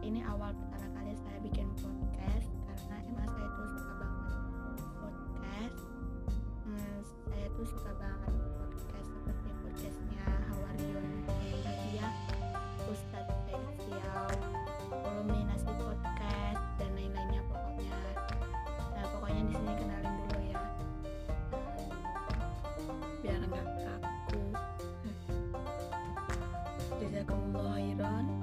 ini awal pertama kali saya bikin podcast karena emang saya tuh suka banget podcast. Hmm, saya tuh suka banget podcast seperti podcastnya Hawarion gitu Nadia ya. Ustadz Tensial Uluminasi Podcast dan lain-lainnya pokoknya. Nah pokoknya di sini kenalin dulu ya. Hmm, biar nggak kaku. Jazakumullah Iron